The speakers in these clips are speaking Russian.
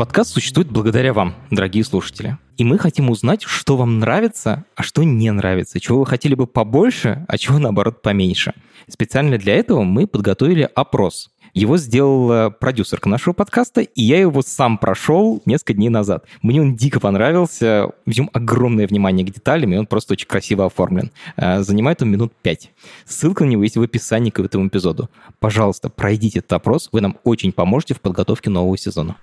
Подкаст существует благодаря вам, дорогие слушатели. И мы хотим узнать, что вам нравится, а что не нравится, чего вы хотели бы побольше, а чего, наоборот, поменьше. Специально для этого мы подготовили опрос. Его сделал продюсерка нашего подкаста, и я его сам прошел несколько дней назад. Мне он дико понравился, в нем огромное внимание к деталям, и он просто очень красиво оформлен. Э, занимает он минут пять. Ссылка на него есть в описании к этому эпизоду. Пожалуйста, пройдите этот опрос, вы нам очень поможете в подготовке нового сезона.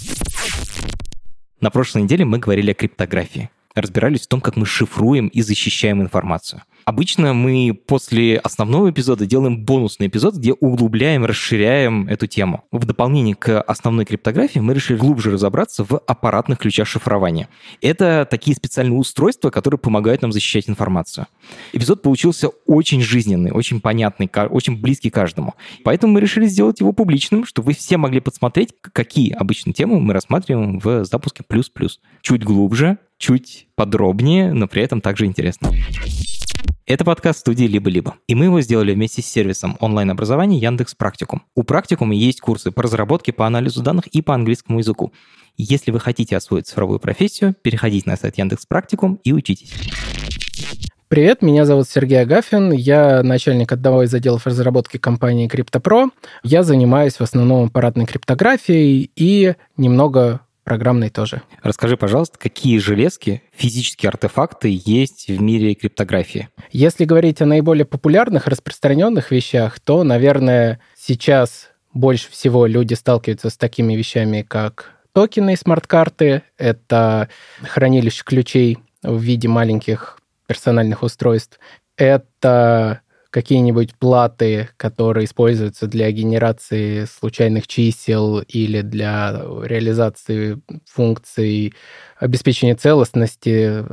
На прошлой неделе мы говорили о криптографии разбирались в том, как мы шифруем и защищаем информацию. Обычно мы после основного эпизода делаем бонусный эпизод, где углубляем, расширяем эту тему. В дополнение к основной криптографии мы решили глубже разобраться в аппаратных ключах шифрования. Это такие специальные устройства, которые помогают нам защищать информацию. Эпизод получился очень жизненный, очень понятный, очень близкий каждому. Поэтому мы решили сделать его публичным, чтобы вы все могли подсмотреть, какие обычные темы мы рассматриваем в запуске плюс-плюс. Чуть глубже, чуть подробнее, но при этом также интересно. Это подкаст студии «Либо-либо». И мы его сделали вместе с сервисом онлайн-образования Яндекс Практикум. У Практикума есть курсы по разработке, по анализу данных и по английскому языку. Если вы хотите освоить цифровую профессию, переходите на сайт Яндекс Практикум и учитесь. Привет, меня зовут Сергей Агафин, я начальник одного из отделов разработки компании CryptoPro. Я занимаюсь в основном аппаратной криптографией и немного программной тоже. Расскажи, пожалуйста, какие железки, физические артефакты есть в мире криптографии? Если говорить о наиболее популярных, распространенных вещах, то, наверное, сейчас больше всего люди сталкиваются с такими вещами, как токены смарт-карты, это хранилище ключей в виде маленьких персональных устройств, это какие-нибудь платы, которые используются для генерации случайных чисел или для реализации функций обеспечения целостности,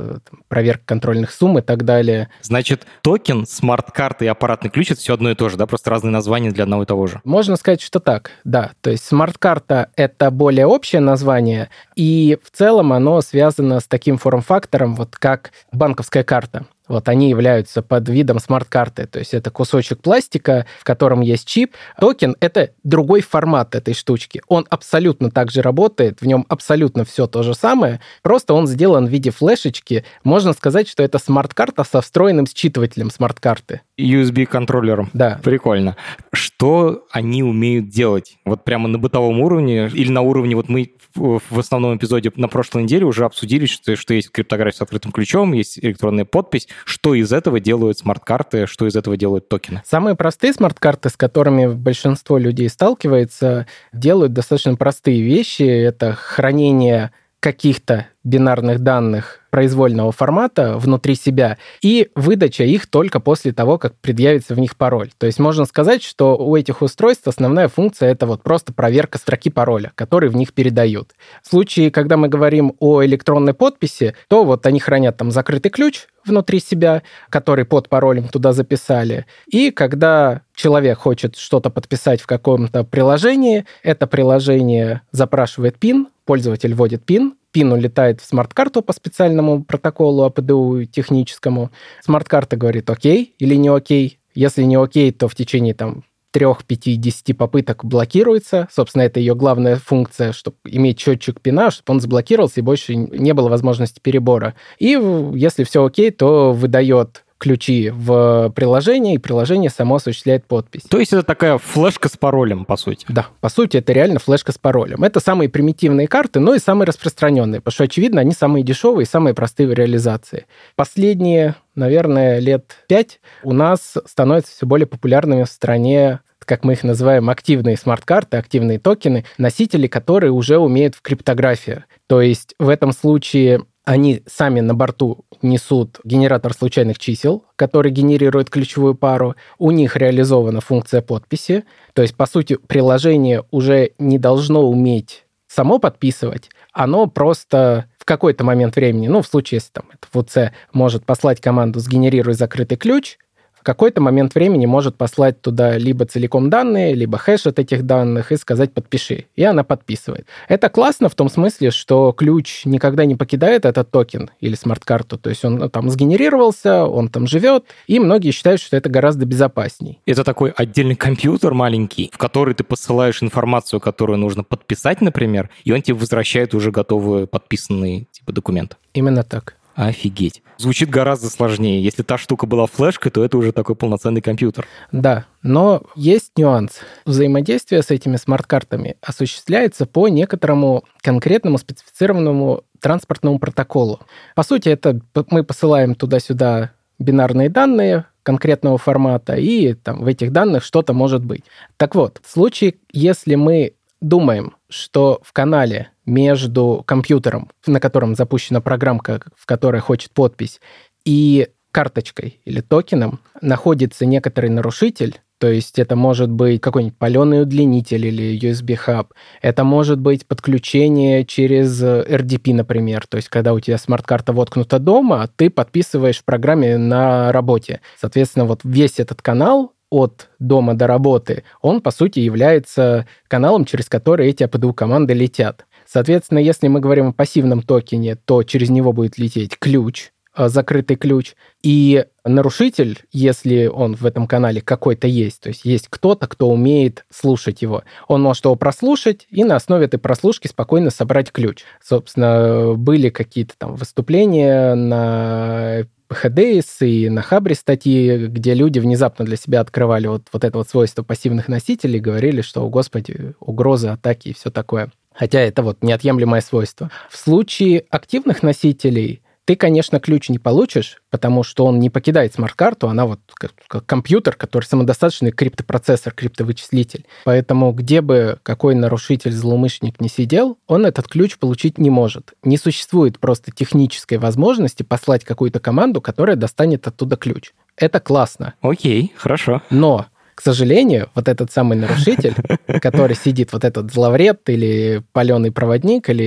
проверка контрольных сумм и так далее. Значит, токен, смарт-карта и аппаратный ключ — это все одно и то же, да? Просто разные названия для одного и того же. Можно сказать, что так, да. То есть смарт-карта — это более общее название, и в целом оно связано с таким форм-фактором, вот как банковская карта. Вот они являются под видом смарт-карты. То есть это кусочек пластика, в котором есть чип. Токен — это другой формат этой штучки. Он абсолютно так же работает, в нем абсолютно все то же самое, просто он сделан в виде флешечки. Можно сказать, что это смарт-карта со встроенным считывателем смарт-карты. USB-контроллером. Да. Прикольно. Что они умеют делать? Вот прямо на бытовом уровне или на уровне, вот мы в основном эпизоде на прошлой неделе уже обсудили, что, что есть криптография с открытым ключом, есть электронная подпись. Что из этого делают смарт-карты, что из этого делают токены? Самые простые смарт-карты, с которыми большинство людей сталкивается, делают достаточно простые вещи. Это хранение каких-то бинарных данных произвольного формата внутри себя и выдача их только после того, как предъявится в них пароль. То есть можно сказать, что у этих устройств основная функция это вот просто проверка строки пароля, который в них передают. В случае, когда мы говорим о электронной подписи, то вот они хранят там закрытый ключ внутри себя, который под паролем туда записали. И когда человек хочет что-то подписать в каком-то приложении, это приложение запрашивает PIN, пользователь вводит PIN, PIN улетает в смарт-карту по специальному протоколу APDU техническому. Смарт-карта говорит окей или не окей. Если не окей, то в течение там трех, пяти, десяти попыток блокируется. Собственно, это ее главная функция, чтобы иметь счетчик PIN 'а, чтобы он заблокировался и больше не было возможности перебора. И если все окей, то выдает ключи в приложение, и приложение само осуществляет подпись. То есть это такая флешка с паролем, по сути? Да, по сути, это реально флешка с паролем. Это самые примитивные карты, но и самые распространенные, потому что, очевидно, они самые дешевые и самые простые в реализации. Последние, наверное, лет пять у нас становятся все более популярными в стране как мы их называем, активные смарт-карты, активные токены, носители, которые уже умеют в криптографии. То есть в этом случае они сами на борту несут генератор случайных чисел, который генерирует ключевую пару. У них реализована функция подписи. То есть, по сути, приложение уже не должно уметь само подписывать, оно просто в какой-то момент времени, ну, в случае, если там это VC может послать команду «сгенерируй закрытый ключ», какой-то момент времени может послать туда либо целиком данные, либо хэш от этих данных и сказать «подпиши». И она подписывает. Это классно в том смысле, что ключ никогда не покидает этот токен или смарт-карту. То есть он ну, там сгенерировался, он там живет, и многие считают, что это гораздо безопасней. Это такой отдельный компьютер маленький, в который ты посылаешь информацию, которую нужно подписать, например, и он тебе возвращает уже готовый подписанный типа документ. Именно так. Офигеть. Звучит гораздо сложнее. Если та штука была флешкой, то это уже такой полноценный компьютер. Да, но есть нюанс. Взаимодействие с этими смарт-картами осуществляется по некоторому конкретному специфицированному транспортному протоколу. По сути, это мы посылаем туда-сюда бинарные данные конкретного формата, и там в этих данных что-то может быть. Так вот, в случае, если мы думаем, что в канале между компьютером, на котором запущена программка, в которой хочет подпись, и карточкой или токеном находится некоторый нарушитель, то есть это может быть какой-нибудь паленый удлинитель или USB-хаб. Это может быть подключение через RDP, например. То есть когда у тебя смарт-карта воткнута дома, ты подписываешь в программе на работе. Соответственно, вот весь этот канал от дома до работы, он, по сути, является каналом, через который эти APDU команды летят. Соответственно, если мы говорим о пассивном токене, то через него будет лететь ключ, э, закрытый ключ, и нарушитель, если он в этом канале какой-то есть, то есть есть кто-то, кто умеет слушать его, он может его прослушать и на основе этой прослушки спокойно собрать ключ. Собственно, были какие-то там выступления на ХДС и на Хабре статьи, где люди внезапно для себя открывали вот, вот это вот свойство пассивных носителей, говорили, что, о господи, угрозы, атаки и все такое. Хотя это вот неотъемлемое свойство. В случае активных носителей ты, конечно, ключ не получишь, потому что он не покидает смарт-карту, она вот как, как компьютер, который самодостаточный криптопроцессор, криптовычислитель. Поэтому где бы какой нарушитель, злоумышленник не сидел, он этот ключ получить не может. Не существует просто технической возможности послать какую-то команду, которая достанет оттуда ключ. Это классно. Окей, хорошо. Но к сожалению, вот этот самый нарушитель, который сидит, вот этот зловред или паленый проводник или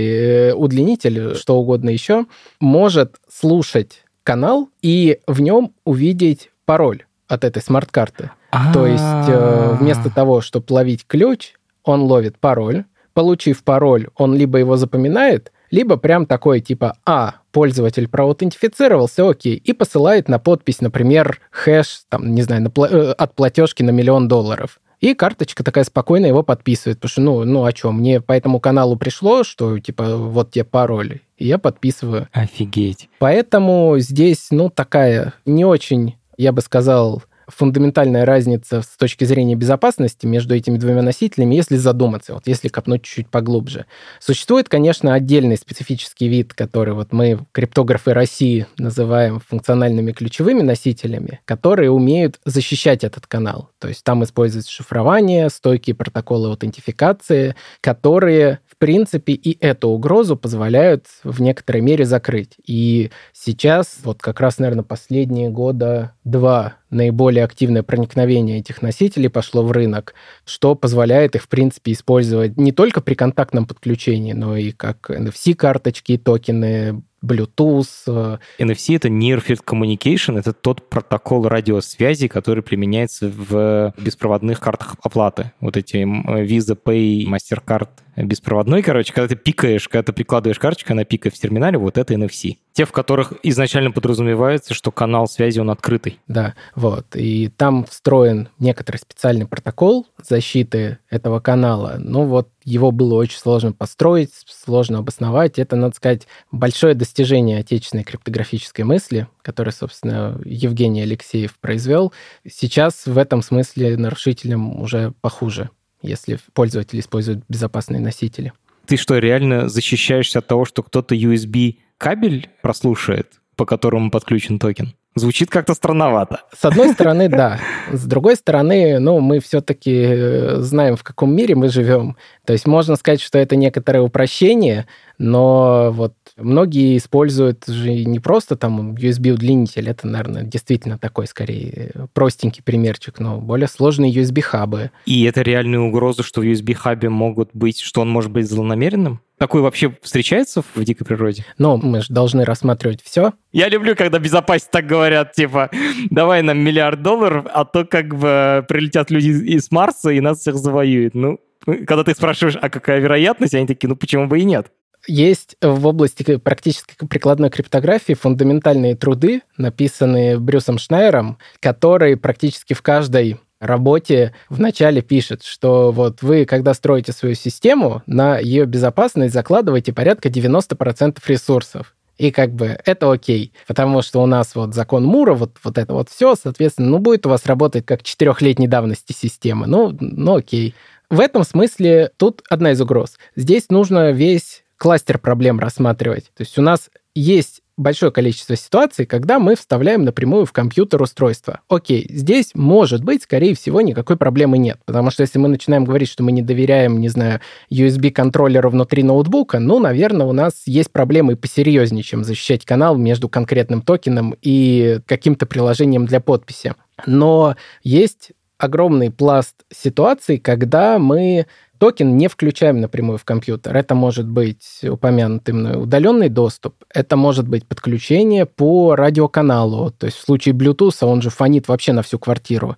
э, удлинитель, что угодно еще, может слушать канал и в нем увидеть пароль от этой смарт-карты. То есть э, вместо того, чтобы ловить ключ, он ловит пароль. Получив пароль, он либо его запоминает, либо прям такой типа, а, пользователь проаутентифицировался, окей, и посылает на подпись, например, хэш, там, не знаю, на, э, от платежки на миллион долларов. И карточка такая спокойно его подписывает, потому что, ну, ну а что, мне по этому каналу пришло, что, типа, вот тебе пароль, и я подписываю. Офигеть. Поэтому здесь, ну, такая не очень, я бы сказал, фундаментальная разница с точки зрения безопасности между этими двумя носителями, если задуматься, вот если копнуть чуть-чуть поглубже. Существует, конечно, отдельный специфический вид, который вот мы, криптографы России, называем функциональными ключевыми носителями, которые умеют защищать этот канал. То есть там используется шифрование, стойкие протоколы аутентификации, которые принципе, и эту угрозу позволяют в некоторой мере закрыть. И сейчас, вот как раз, наверное, последние года два наиболее активное проникновение этих носителей пошло в рынок, что позволяет их, в принципе, использовать не только при контактном подключении, но и как NFC-карточки токены, Bluetooth. Э. NFC — это Near Field Communication, это тот протокол радиосвязи, который применяется в беспроводных картах оплаты. Вот эти Visa Pay, MasterCard беспроводной, короче, когда ты пикаешь, когда ты прикладываешь карточку, она пикает в терминале, вот это NFC. Те, в которых изначально подразумевается, что канал связи, он открытый. Да, вот. И там встроен некоторый специальный протокол защиты этого канала. Ну вот его было очень сложно построить, сложно обосновать. Это, надо сказать, большое достижение отечественной криптографической мысли, которое, собственно, Евгений Алексеев произвел. Сейчас в этом смысле нарушителям уже похуже если пользователь использует безопасные носители. Ты что, реально защищаешься от того, что кто-то USB кабель прослушает, по которому подключен токен? Звучит как-то странновато. С одной стороны, да. С другой стороны, ну, мы все-таки э, знаем, в каком мире мы живем. То есть можно сказать, что это некоторое упрощение, но вот многие используют же не просто там USB-удлинитель, это, наверное, действительно такой, скорее, простенький примерчик, но более сложные USB-хабы. И это реальная угроза, что в USB-хабе могут быть, что он может быть злонамеренным? Такое вообще встречается в дикой природе? Но мы же должны рассматривать все. Я люблю, когда безопасности так говорят, типа, давай нам миллиард долларов, а то как бы прилетят люди из Марса и нас всех завоюют. Ну, когда ты спрашиваешь, а какая вероятность, они такие, ну почему бы и нет? Есть в области практически прикладной криптографии фундаментальные труды, написанные Брюсом Шнайером, которые практически в каждой работе вначале пишет, что вот вы, когда строите свою систему, на ее безопасность закладываете порядка 90% ресурсов. И как бы это окей, потому что у нас вот закон Мура, вот, вот это вот все, соответственно, ну, будет у вас работать как четырехлетней давности система. Ну, ну окей. В этом смысле тут одна из угроз. Здесь нужно весь кластер проблем рассматривать. То есть у нас есть большое количество ситуаций, когда мы вставляем напрямую в компьютер устройство. Окей, здесь, может быть, скорее всего, никакой проблемы нет. Потому что если мы начинаем говорить, что мы не доверяем, не знаю, USB-контроллеру внутри ноутбука, ну, наверное, у нас есть проблемы посерьезнее, чем защищать канал между конкретным токеном и каким-то приложением для подписи. Но есть огромный пласт ситуаций, когда мы токен не включаем напрямую в компьютер. Это может быть упомянутый мной удаленный доступ, это может быть подключение по радиоканалу. То есть в случае Bluetooth он же фонит вообще на всю квартиру.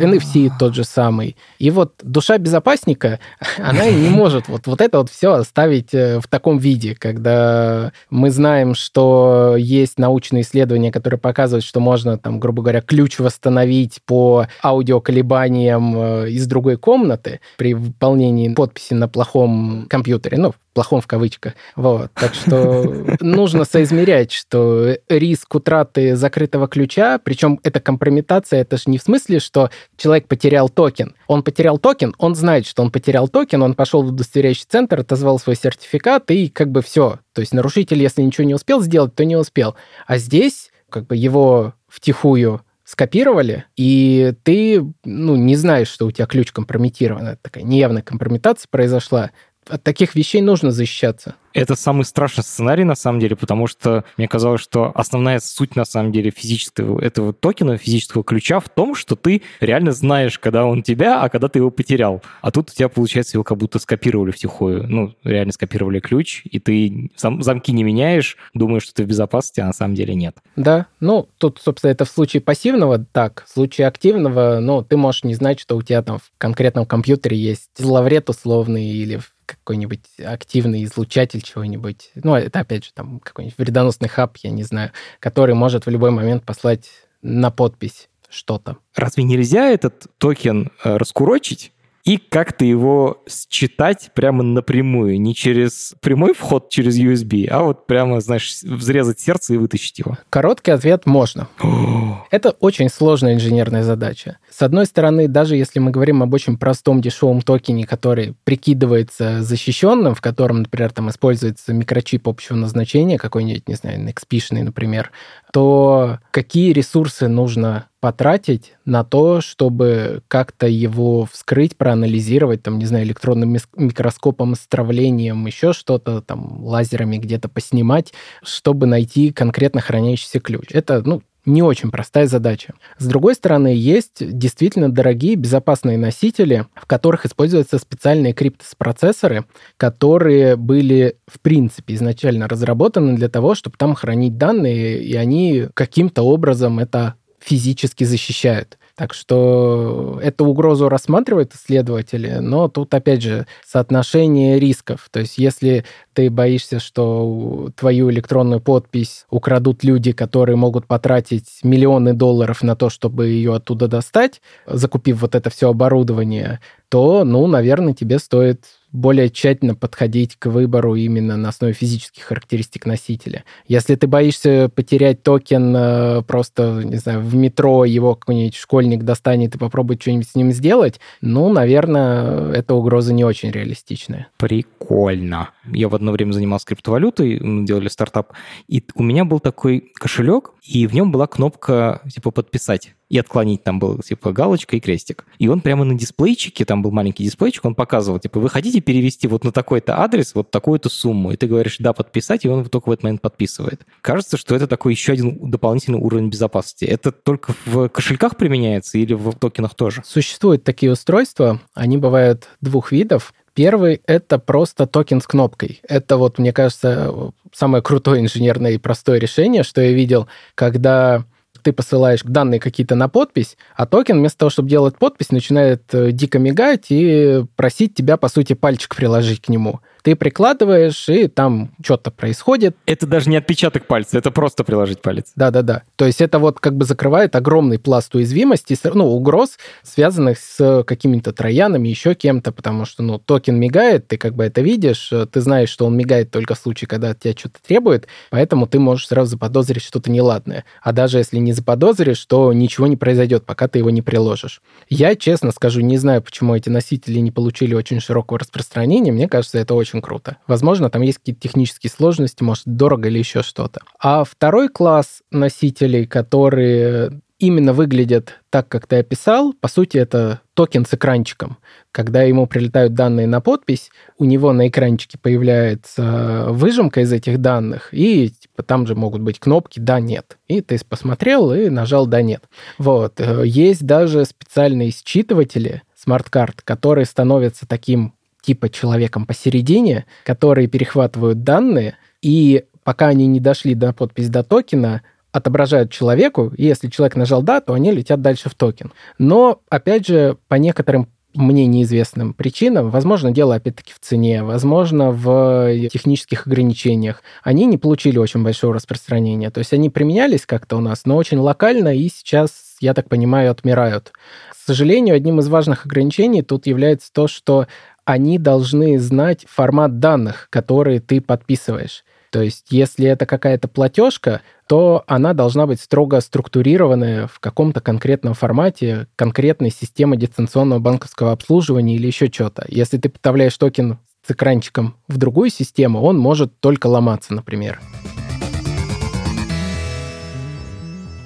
NFC тот же самый. И вот душа безопасника, она не может вот, вот это вот все оставить э, в таком виде, когда мы знаем, что есть научные исследования, которые показывают, что можно, там, грубо говоря, ключ восстановить по аудиоколебаниям э, из другой комнаты при выполнении подписи на плохом компьютере, ну, плохом в кавычках. Вот. Так что нужно соизмерять, что риск утраты закрытого ключа, причем это компрометация, это же не в смысле, что человек потерял токен. Он потерял токен, он знает, что он потерял токен, он пошел в удостоверяющий центр, отозвал свой сертификат, и как бы все. То есть нарушитель, если ничего не успел сделать, то не успел. А здесь как бы его втихую скопировали, и ты ну, не знаешь, что у тебя ключ компрометирован. Это такая неявная компрометация произошла. От таких вещей нужно защищаться. Это самый страшный сценарий, на самом деле, потому что мне казалось, что основная суть, на самом деле, физического этого токена, физического ключа в том, что ты реально знаешь, когда он тебя, а когда ты его потерял. А тут у тебя, получается, его как будто скопировали втихую. Ну, реально скопировали ключ, и ты сам, замки не меняешь, думаешь, что ты в безопасности, а на самом деле нет. Да, ну, тут, собственно, это в случае пассивного так, в случае активного, ну, ты можешь не знать, что у тебя там в конкретном компьютере есть зловред условный или какой-нибудь активный излучатель чего-нибудь. Ну, это, опять же, там какой-нибудь вредоносный хаб, я не знаю, который может в любой момент послать на подпись что-то. Разве нельзя этот токен э, раскурочить и как-то его считать прямо напрямую, не через прямой вход через USB, а вот прямо, знаешь, взрезать сердце и вытащить его? Короткий ответ – можно. Это очень сложная инженерная задача. С одной стороны, даже если мы говорим об очень простом дешевом токене, который прикидывается защищенным, в котором, например, там используется микрочип общего назначения, какой-нибудь, не знаю, XP, например, то какие ресурсы нужно потратить на то, чтобы как-то его вскрыть, проанализировать, там, не знаю, электронным микроскопом, стравлением, еще что-то, там, лазерами где-то поснимать, чтобы найти конкретно хранящийся ключ. Это, ну, не очень простая задача. С другой стороны, есть действительно дорогие безопасные носители, в которых используются специальные криптос-процессоры, которые были, в принципе, изначально разработаны для того, чтобы там хранить данные, и они каким-то образом это физически защищают. Так что эту угрозу рассматривают исследователи, но тут, опять же, соотношение рисков. То есть если ты боишься, что твою электронную подпись украдут люди, которые могут потратить миллионы долларов на то, чтобы ее оттуда достать, закупив вот это все оборудование, то, ну, наверное, тебе стоит более тщательно подходить к выбору именно на основе физических характеристик носителя. Если ты боишься потерять токен э, просто, не знаю, в метро, его какой-нибудь школьник достанет и попробует что-нибудь с ним сделать, ну, наверное, эта угроза не очень реалистичная. Прикольно. Я в одно время занимался криптовалютой, делали стартап, и у меня был такой кошелек, и в нем была кнопка типа «подписать» и отклонить там был типа галочка и крестик. И он прямо на дисплейчике, там был маленький дисплейчик, он показывал, типа, вы хотите перевести вот на такой-то адрес вот такую-то сумму? И ты говоришь, да, подписать, и он только в этот момент подписывает. Кажется, что это такой еще один дополнительный уровень безопасности. Это только в кошельках применяется или в токенах тоже? Существуют такие устройства, они бывают двух видов. Первый — это просто токен с кнопкой. Это вот, мне кажется, самое крутое инженерное и простое решение, что я видел, когда ты посылаешь данные какие-то на подпись, а токен вместо того, чтобы делать подпись, начинает э, дико мигать и просить тебя, по сути, пальчик приложить к нему ты прикладываешь, и там что-то происходит. Это даже не отпечаток пальца, это просто приложить палец. Да-да-да. То есть это вот как бы закрывает огромный пласт уязвимости, ну, угроз, связанных с какими-то троянами, еще кем-то, потому что, ну, токен мигает, ты как бы это видишь, ты знаешь, что он мигает только в случае, когда от тебя что-то требует, поэтому ты можешь сразу заподозрить что-то неладное. А даже если не заподозришь, то ничего не произойдет, пока ты его не приложишь. Я, честно скажу, не знаю, почему эти носители не получили очень широкого распространения. Мне кажется, это очень очень круто. Возможно, там есть какие-то технические сложности, может, дорого или еще что-то. А второй класс носителей, которые именно выглядят так, как ты описал, по сути, это токен с экранчиком. Когда ему прилетают данные на подпись, у него на экранчике появляется выжимка из этих данных, и типа, там же могут быть кнопки «да», «нет». И ты посмотрел и нажал «да», «нет». Вот. Э, есть даже специальные считыватели смарт-карт, которые становятся таким типа человеком посередине, которые перехватывают данные, и пока они не дошли до подпись до токена, отображают человеку, и если человек нажал «да», то они летят дальше в токен. Но, опять же, по некоторым мне неизвестным причинам, возможно, дело опять-таки в цене, возможно, в технических ограничениях, они не получили очень большого распространения. То есть они применялись как-то у нас, но очень локально, и сейчас, я так понимаю, отмирают. К сожалению, одним из важных ограничений тут является то, что они должны знать формат данных, которые ты подписываешь. То есть, если это какая-то платежка, то она должна быть строго структурированная в каком-то конкретном формате, конкретной системы дистанционного банковского обслуживания или еще что-то. Если ты поставляешь токен с экранчиком в другую систему, он может только ломаться, например.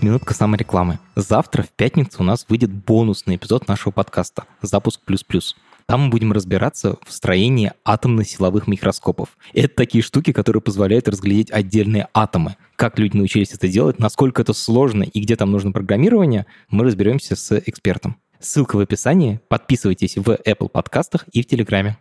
Минутка саморекламы. Завтра, в пятницу, у нас выйдет бонусный эпизод нашего подкаста «Запуск плюс-плюс». Там мы будем разбираться в строении атомно-силовых микроскопов. Это такие штуки, которые позволяют разглядеть отдельные атомы. Как люди научились это делать, насколько это сложно и где там нужно программирование, мы разберемся с экспертом. Ссылка в описании. Подписывайтесь в Apple Подкастах и в Телеграме.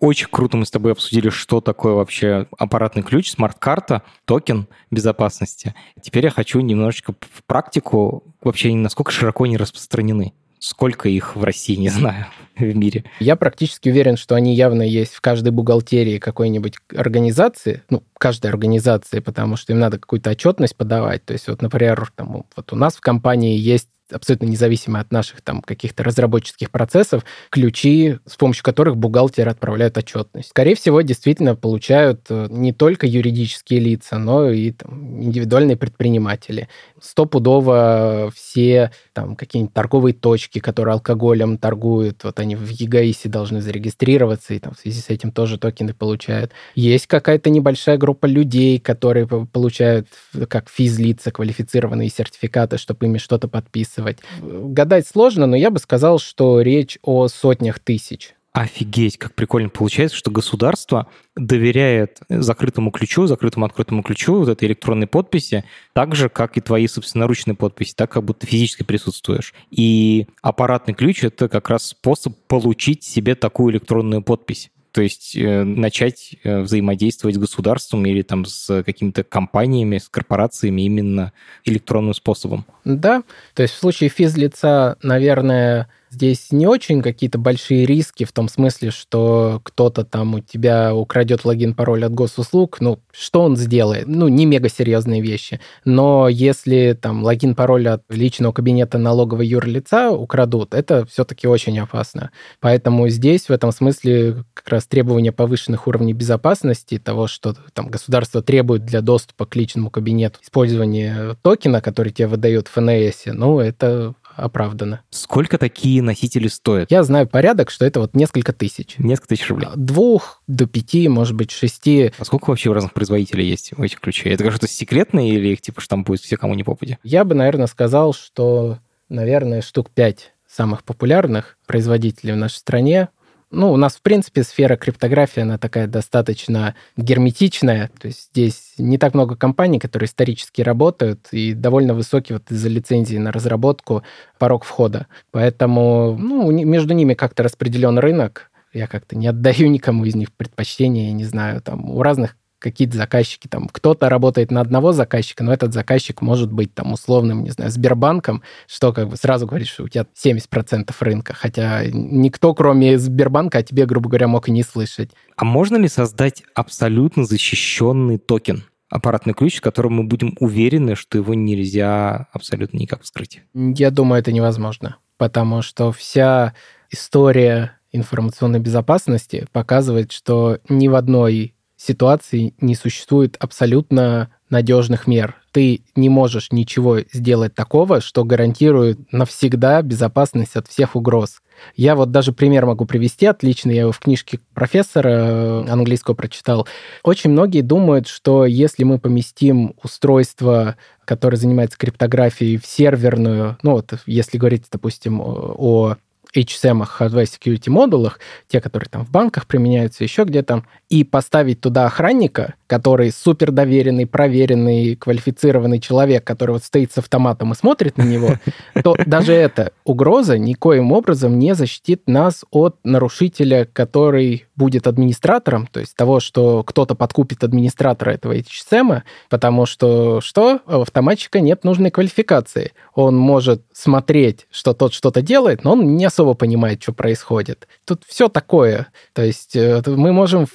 Очень круто мы с тобой обсудили, что такое вообще аппаратный ключ, смарт-карта, токен безопасности. Теперь я хочу немножечко в практику, вообще насколько широко они распространены. Сколько их в России, не знаю, в мире? Я практически уверен, что они явно есть в каждой бухгалтерии какой-нибудь организации, ну, каждой организации, потому что им надо какую-то отчетность подавать. То есть вот, например, там, вот у нас в компании есть абсолютно независимо от наших там каких-то разработческих процессов, ключи, с помощью которых бухгалтеры отправляют отчетность. Скорее всего, действительно получают э, не только юридические лица, но и там, индивидуальные предприниматели. Стопудово все там какие-нибудь торговые точки, которые алкоголем торгуют, вот они в ЕГАИСе должны зарегистрироваться, и там в связи с этим тоже токены получают. Есть какая-то небольшая группа людей, которые получают как физлица квалифицированные сертификаты, чтобы ими что-то подписывать описывать. Гадать сложно, но я бы сказал, что речь о сотнях тысяч. Офигеть, как прикольно получается, что государство доверяет закрытому ключу, закрытому открытому ключу вот этой электронной подписи, так же, как и твои собственноручные подписи, так как будто физически присутствуешь. И аппаратный ключ — это как раз способ получить себе такую электронную подпись то есть э, начать э, взаимодействовать с государством или там с какими-то компаниями, с корпорациями именно электронным способом. Да, то есть в случае физлица, наверное, Здесь не очень какие-то большие риски в том смысле, что кто-то там у тебя украдет логин, пароль от госуслуг. Ну, что он сделает? Ну, не мега серьезные вещи. Но если там логин, пароль от личного кабинета налогового юрлица украдут, это все-таки очень опасно. Поэтому здесь в этом смысле как раз требования повышенных уровней безопасности, того, что там государство требует для доступа к личному кабинету использования токена, который тебе выдает ФНС, ну, это оправдано. Сколько такие носители стоят? Я знаю порядок, что это вот несколько тысяч. Несколько тысяч рублей. Двух до пяти, может быть, шести. А сколько вообще у разных производителей есть у этих ключей? Это что-то секретное или их типа штампуют все, кому не попади? Я бы, наверное, сказал, что, наверное, штук пять самых популярных производителей в нашей стране. Ну, у нас, в принципе, сфера криптографии, она такая достаточно герметичная. То есть здесь не так много компаний, которые исторически работают, и довольно высокий вот из-за лицензии на разработку порог входа. Поэтому ну, между ними как-то распределен рынок. Я как-то не отдаю никому из них предпочтения, я не знаю, там у разных какие-то заказчики, там, кто-то работает на одного заказчика, но этот заказчик может быть там условным, не знаю, Сбербанком, что как бы сразу говорит, что у тебя 70% рынка, хотя никто, кроме Сбербанка, о тебе, грубо говоря, мог и не слышать. А можно ли создать абсолютно защищенный токен? аппаратный ключ, в котором мы будем уверены, что его нельзя абсолютно никак вскрыть? Я думаю, это невозможно, потому что вся история информационной безопасности показывает, что ни в одной ситуации не существует абсолютно надежных мер. Ты не можешь ничего сделать такого, что гарантирует навсегда безопасность от всех угроз. Я вот даже пример могу привести отличный, я его в книжке профессора э, английского прочитал. Очень многие думают, что если мы поместим устройство, которое занимается криптографией, в серверную, ну вот если говорить, допустим, о HSM, Hardware Security модулах, те, которые там в банках применяются, еще где-то, и поставить туда охранника, который супер доверенный, проверенный, квалифицированный человек, который вот стоит с автоматом и смотрит на него, то даже эта угроза никоим образом не защитит нас от нарушителя, который будет администратором, то есть того, что кто-то подкупит администратора этого HSM, потому что что? У автоматчика нет нужной квалификации. Он может смотреть, что тот что-то делает, но он не особо понимает, что происходит. Тут все такое. То есть э, мы можем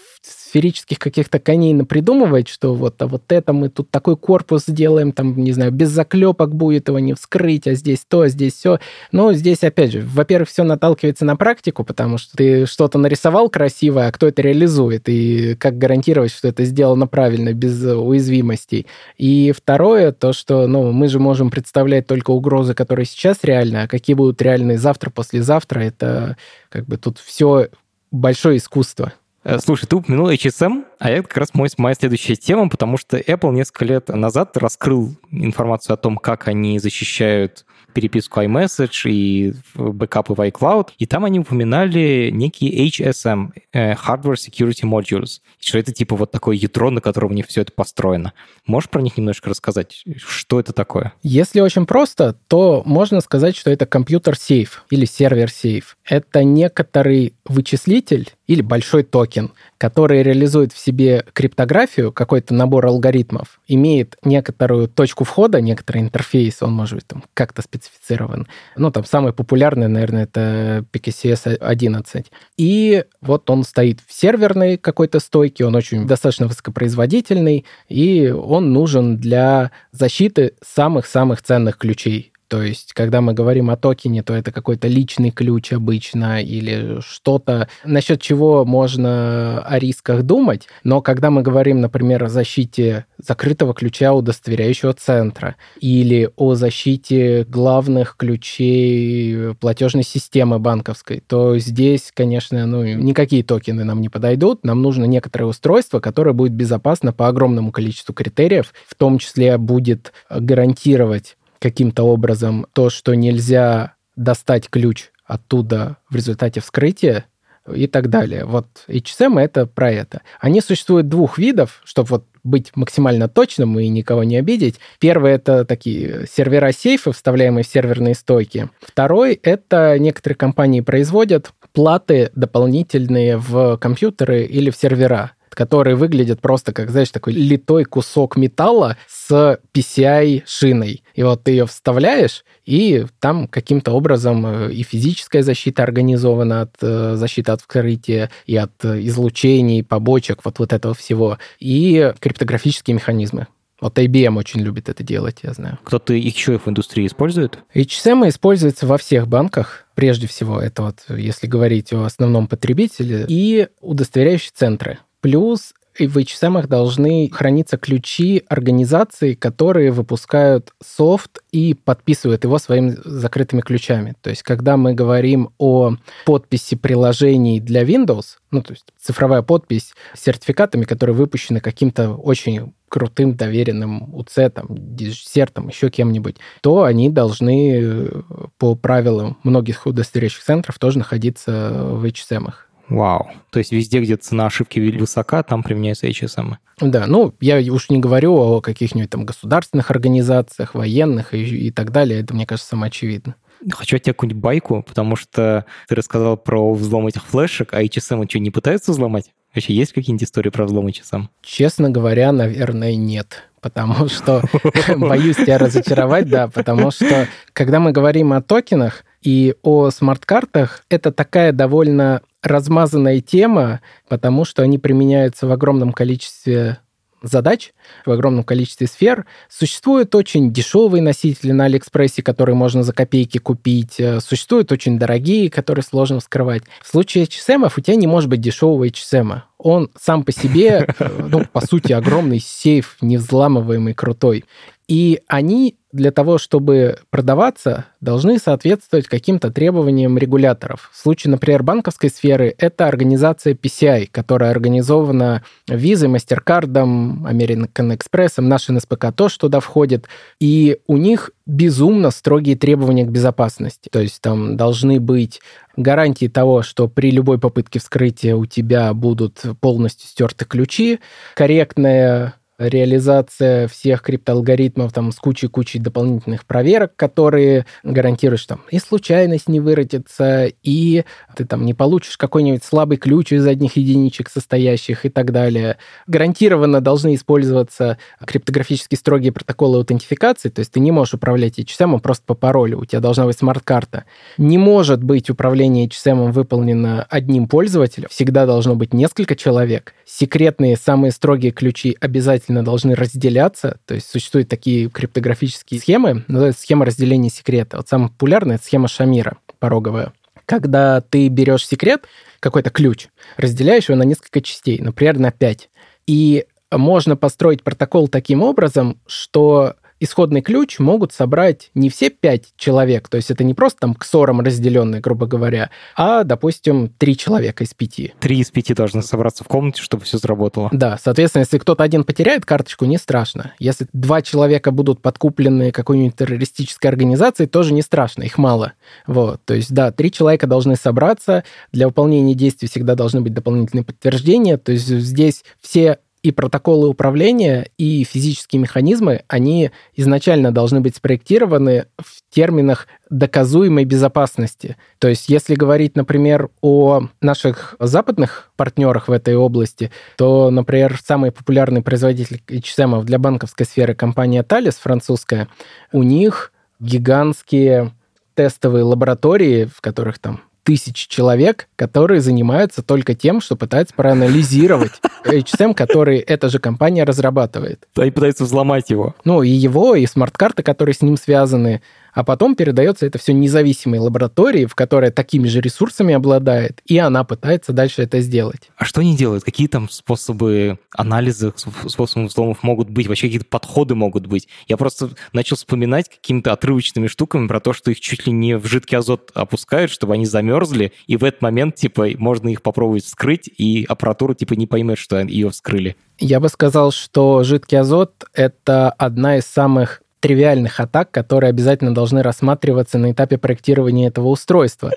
сферических каких-то коней напридумывать, что вот, а вот это мы тут такой корпус сделаем, там, не знаю, без заклепок будет его не вскрыть, а здесь то, а здесь все. Но здесь, опять же, во-первых, все наталкивается на практику, потому что ты что-то нарисовал красивое, а кто это реализует, и как гарантировать, что это сделано правильно, без уязвимостей. И второе, то, что, ну, мы же можем представлять только угрозы, которые сейчас реальны, а какие будут реальные завтра, послезавтра, это как бы тут все большое искусство. Э, слушай, ты упомянул HSM, а это как раз мой, моя следующая тема, потому что Apple несколько лет назад раскрыл информацию о том, как они защищают переписку iMessage и бэкапы в iCloud, и там они упоминали некий HSM, э, Hardware Security Modules, что это типа вот такое ядро, на котором у них все это построено. Можешь про них немножко рассказать, что это такое? Если очень просто, то можно сказать, что это компьютер-сейф или сервер-сейф. Это некоторый вычислитель или большой токен, который реализует в себе криптографию, какой-то набор алгоритмов, имеет некоторую точку входа, некоторый интерфейс, он может быть там как-то специфицирован. Ну, там самый популярный, наверное, это PKCS 11. И вот он стоит в серверной какой-то стойке, он очень достаточно высокопроизводительный, и он нужен для защиты самых-самых ценных ключей то есть, когда мы говорим о токене, то это какой-то личный ключ обычно или что-то, насчет чего можно о рисках думать. Но когда мы говорим, например, о защите закрытого ключа удостоверяющего центра или о защите главных ключей платежной системы банковской, то здесь, конечно, ну, никакие токены нам не подойдут. Нам нужно некоторое устройство, которое будет безопасно по огромному количеству критериев, в том числе будет гарантировать каким-то образом то, что нельзя достать ключ оттуда в результате вскрытия и так далее. Вот HSM это про это. Они существуют двух видов, чтобы вот быть максимально точным и никого не обидеть. Первый — это такие сервера сейфы, вставляемые в серверные стойки. Второй — это некоторые компании производят платы дополнительные в компьютеры или в сервера которые выглядят просто как, знаешь, такой литой кусок металла с PCI-шиной. И вот ты ее вставляешь, и там каким-то образом э, и физическая защита организована от э, защиты от вскрытия, и от э, излучений, побочек, вот, вот этого всего, и криптографические механизмы. Вот IBM очень любит это делать, я знаю. Кто-то их еще в индустрии использует? HSM используется во всех банках. Прежде всего, это вот, если говорить о основном потребителе, и удостоверяющие центры. Плюс в HSM должны храниться ключи организаций, которые выпускают софт и подписывают его своими закрытыми ключами. То есть, когда мы говорим о подписи приложений для Windows, ну, то есть цифровая подпись с сертификатами, которые выпущены каким-то очень крутым доверенным УЦ, там, десертом, еще кем-нибудь, то они должны э, по правилам многих удостоверяющих центров тоже находиться в HSM. Вау. То есть везде, где цена ошибки высока, там применяются HSM. Да, ну, я уж не говорю о каких-нибудь там государственных организациях, военных и, и так далее. Это, мне кажется, самоочевидно. Хочу от тебя какую-нибудь байку, потому что ты рассказал про взлом этих флешек, а HSM что, не пытаются взломать? Вообще есть какие-нибудь истории про взлом HSM? Честно говоря, наверное, нет. Потому что, боюсь тебя разочаровать, да, потому что, когда мы говорим о токенах и о смарт-картах, это такая довольно размазанная тема, потому что они применяются в огромном количестве задач в огромном количестве сфер. Существуют очень дешевые носители на Алиэкспрессе, которые можно за копейки купить. Э, существуют очень дорогие, которые сложно вскрывать. В случае HSM у тебя не может быть дешевого HSM. Он сам по себе, э, ну, по сути, огромный сейф, невзламываемый, крутой. И они для того, чтобы продаваться, должны соответствовать каким-то требованиям регуляторов. В случае, например, банковской сферы, это организация PCI, которая организована Visa, MasterCard, American Express, наш НСПК тоже туда входит. И у них безумно строгие требования к безопасности. То есть там должны быть гарантии того, что при любой попытке вскрытия у тебя будут полностью стерты ключи, корректная реализация всех криптоалгоритмов там с кучей-кучей дополнительных проверок, которые гарантируют, что там и случайность не выродится, и ты там не получишь какой-нибудь слабый ключ из одних единичек состоящих и так далее. Гарантированно должны использоваться криптографически строгие протоколы аутентификации, то есть ты не можешь управлять HSM просто по паролю, у тебя должна быть смарт-карта. Не может быть управление HSM выполнено одним пользователем, всегда должно быть несколько человек. Секретные, самые строгие ключи обязательно обязательно должны разделяться. То есть существуют такие криптографические схемы, называется схема разделения секрета. Вот самая популярная – это схема Шамира пороговая. Когда ты берешь секрет, какой-то ключ, разделяешь его на несколько частей, например, на 5. И можно построить протокол таким образом, что исходный ключ могут собрать не все пять человек, то есть это не просто там к ссорам разделенные, грубо говоря, а, допустим, три человека из пяти. Три из пяти должны собраться в комнате, чтобы все сработало. Да, соответственно, если кто-то один потеряет карточку, не страшно. Если два человека будут подкуплены какой-нибудь террористической организацией, тоже не страшно, их мало. Вот, то есть, да, три человека должны собраться, для выполнения действий всегда должны быть дополнительные подтверждения, то есть здесь все и протоколы управления, и физические механизмы, они изначально должны быть спроектированы в терминах доказуемой безопасности. То есть, если говорить, например, о наших западных партнерах в этой области, то, например, самый популярный производитель HSM для банковской сферы компания Thales, французская, у них гигантские тестовые лаборатории, в которых там тысяч человек, которые занимаются только тем, что пытаются проанализировать HSM, который эта же компания разрабатывает. Они пытаются взломать его. Ну, и его, и смарт-карты, которые с ним связаны а потом передается это все независимой лаборатории, в которой такими же ресурсами обладает, и она пытается дальше это сделать. А что они делают? Какие там способы анализа, способы взломов могут быть? Вообще какие-то подходы могут быть? Я просто начал вспоминать какими-то отрывочными штуками про то, что их чуть ли не в жидкий азот опускают, чтобы они замерзли, и в этот момент, типа, можно их попробовать вскрыть, и аппаратура, типа, не поймет, что ее вскрыли. Я бы сказал, что жидкий азот — это одна из самых тривиальных атак, которые обязательно должны рассматриваться на этапе проектирования этого устройства.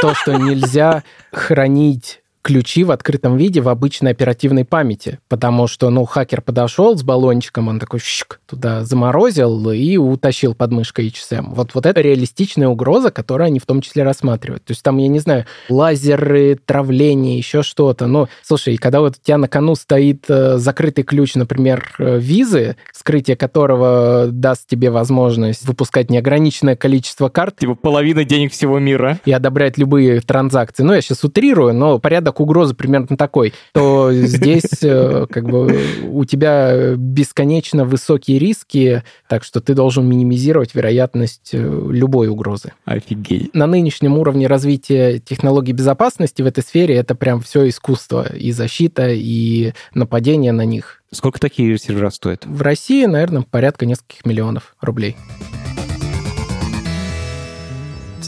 То, что нельзя хранить ключи в открытом виде в обычной оперативной памяти, потому что, ну, хакер подошел с баллончиком, он такой щик, туда заморозил и утащил под мышкой HSM. Вот, вот это реалистичная угроза, которую они в том числе рассматривают. То есть там, я не знаю, лазеры, травление, еще что-то. Но, слушай, когда вот у тебя на кону стоит э, закрытый ключ, например, э, визы, вскрытие которого даст тебе возможность выпускать неограниченное количество карт. Типа половина денег всего мира. И одобрять любые транзакции. Ну, я сейчас утрирую, но порядок угрозы примерно такой, то здесь э, как бы у тебя бесконечно высокие риски, так что ты должен минимизировать вероятность э, любой угрозы. Офигеть. На нынешнем уровне развития технологий безопасности в этой сфере это прям все искусство и защита, и нападение на них. Сколько такие сервера стоят? В России, наверное, порядка нескольких миллионов рублей.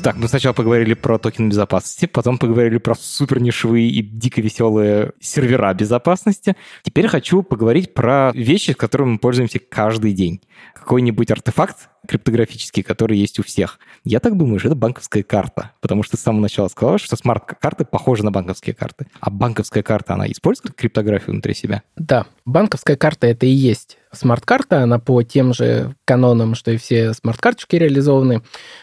Так, мы сначала поговорили про токен безопасности, потом поговорили про супер нишевые и дико веселые сервера безопасности. Теперь хочу поговорить про вещи, которыми мы пользуемся каждый день. Какой-нибудь артефакт, криптографический, который есть у всех. Я так думаю, что это банковская карта, потому что с самого начала сказал, что смарт-карты похожи на банковские карты. А банковская карта, она использует криптографию внутри себя? Да, банковская карта это и есть смарт-карта, она по тем же канонам, что и все смарт-карточки реализованы.